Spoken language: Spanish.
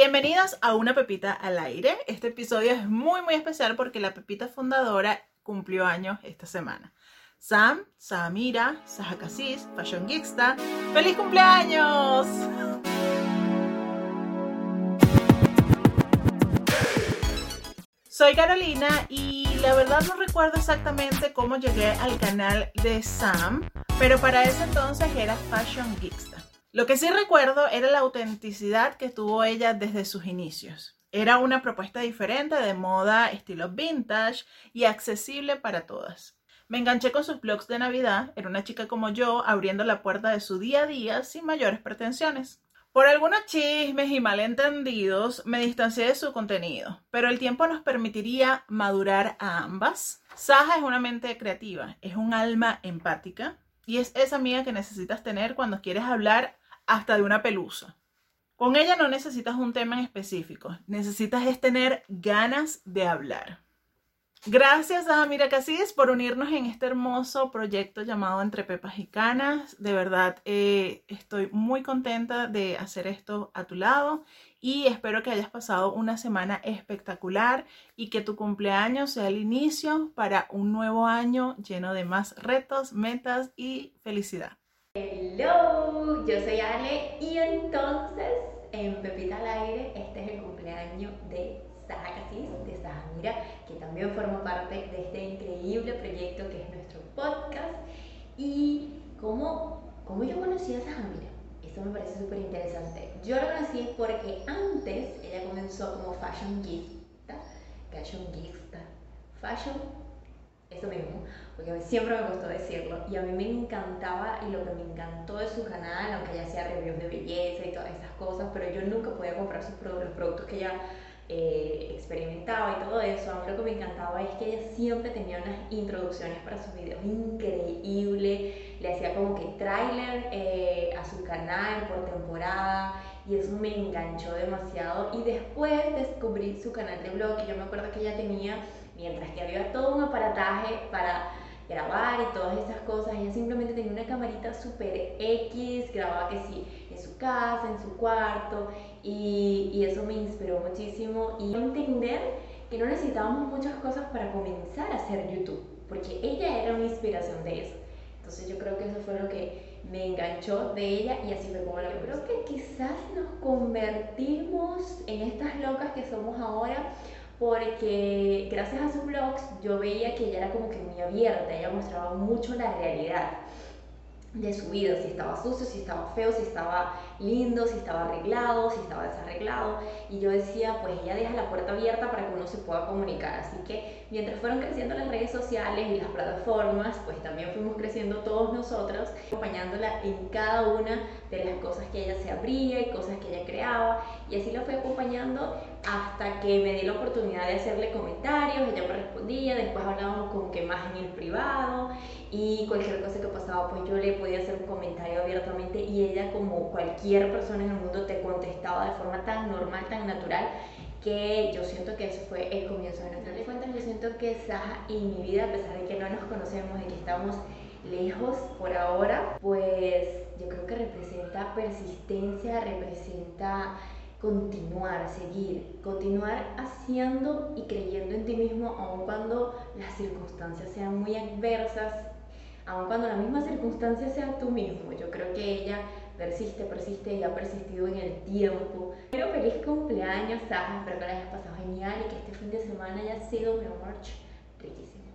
Bienvenidos a Una Pepita al Aire. Este episodio es muy muy especial porque la Pepita fundadora cumplió años esta semana. Sam, Samira, Saja Casis, Fashion Geeksta, ¡Feliz cumpleaños! Soy Carolina y la verdad no recuerdo exactamente cómo llegué al canal de Sam, pero para ese entonces era Fashion Geeksta. Lo que sí recuerdo era la autenticidad que tuvo ella desde sus inicios. Era una propuesta diferente de moda, estilo vintage y accesible para todas. Me enganché con sus blogs de Navidad, era una chica como yo, abriendo la puerta de su día a día sin mayores pretensiones. Por algunos chismes y malentendidos me distancié de su contenido, pero el tiempo nos permitiría madurar a ambas. Saja es una mente creativa, es un alma empática y es esa amiga que necesitas tener cuando quieres hablar hasta de una pelusa. Con ella no necesitas un tema en específico, necesitas es tener ganas de hablar. Gracias a Mira Casillas por unirnos en este hermoso proyecto llamado Entre Pepas y Canas. De verdad, eh, estoy muy contenta de hacer esto a tu lado y espero que hayas pasado una semana espectacular y que tu cumpleaños sea el inicio para un nuevo año lleno de más retos, metas y felicidad. Hello, yo soy Ale y entonces en Pepita al Aire este es el cumpleaños de Saja Casis, de Saja Mira, que también forma parte de este increíble proyecto que es nuestro podcast. Y cómo, cómo yo conocí a Saja Mira, eso me parece súper interesante. Yo lo conocí porque antes ella comenzó como fashion gift, fashion gift, fashion eso mismo, porque siempre me gustó decirlo y a mí me encantaba y lo que me encantó de su canal, aunque ella hacía reviews de belleza y todas esas cosas, pero yo nunca podía comprar sus productos, los productos que ella eh, experimentaba y todo eso. A mí lo que me encantaba es que ella siempre tenía unas introducciones para sus videos increíbles, le hacía como que tráiler eh, a su canal por temporada y eso me enganchó demasiado y después descubrí su canal de blog y yo me acuerdo que ella tenía Mientras que había todo un aparataje para grabar y todas esas cosas, ella simplemente tenía una camarita super X, grababa que sí, en su casa, en su cuarto, y, eso me inspiró muchísimo y entender que no necesitábamos muchas cosas para comenzar a hacer YouTube, porque ella era una inspiración de eso. Entonces yo creo que eso fue lo que me enganchó de ella y así fue como la Creo que quizás nos convertimos en estas locas que somos ahora porque gracias a sus blogs yo veía que ella era como que muy abierta, ella mostraba mucho la realidad de su vida, si estaba sucio, si estaba feo, si estaba lindo, si estaba arreglado, si estaba desarreglado. Y yo decía, pues ella deja la puerta abierta para que uno se pueda comunicar. Así que mientras fueron creciendo las redes sociales y las plataformas, pues también fuimos creciendo todos nosotros, acompañándola en cada una de las cosas que ella se abría y cosas que ella creaba. Y así la fui acompañando hasta que me di la oportunidad de hacerle comentarios, ella me respondía, después hablábamos como que más en el privado y cualquier cosa que pasaba pues yo le podía hacer un comentario abiertamente y ella como cualquier persona en el mundo te contestaba de forma tan normal, tan natural que yo siento que eso fue el comienzo de nuestra cuentas. Yo siento que Saja y mi vida, a pesar de que no nos conocemos y que estamos lejos por ahora, pues yo creo que representa persistencia, representa continuar, seguir, continuar haciendo y creyendo en ti mismo aun cuando las circunstancias sean muy adversas, aun cuando la misma circunstancia sea tú mismo. Yo creo que ella persiste, persiste y ha persistido en el tiempo. Pero feliz cumpleaños, Saja, espero que la hayas pasado genial y que este fin de semana haya sido, mi amor, riquísimo.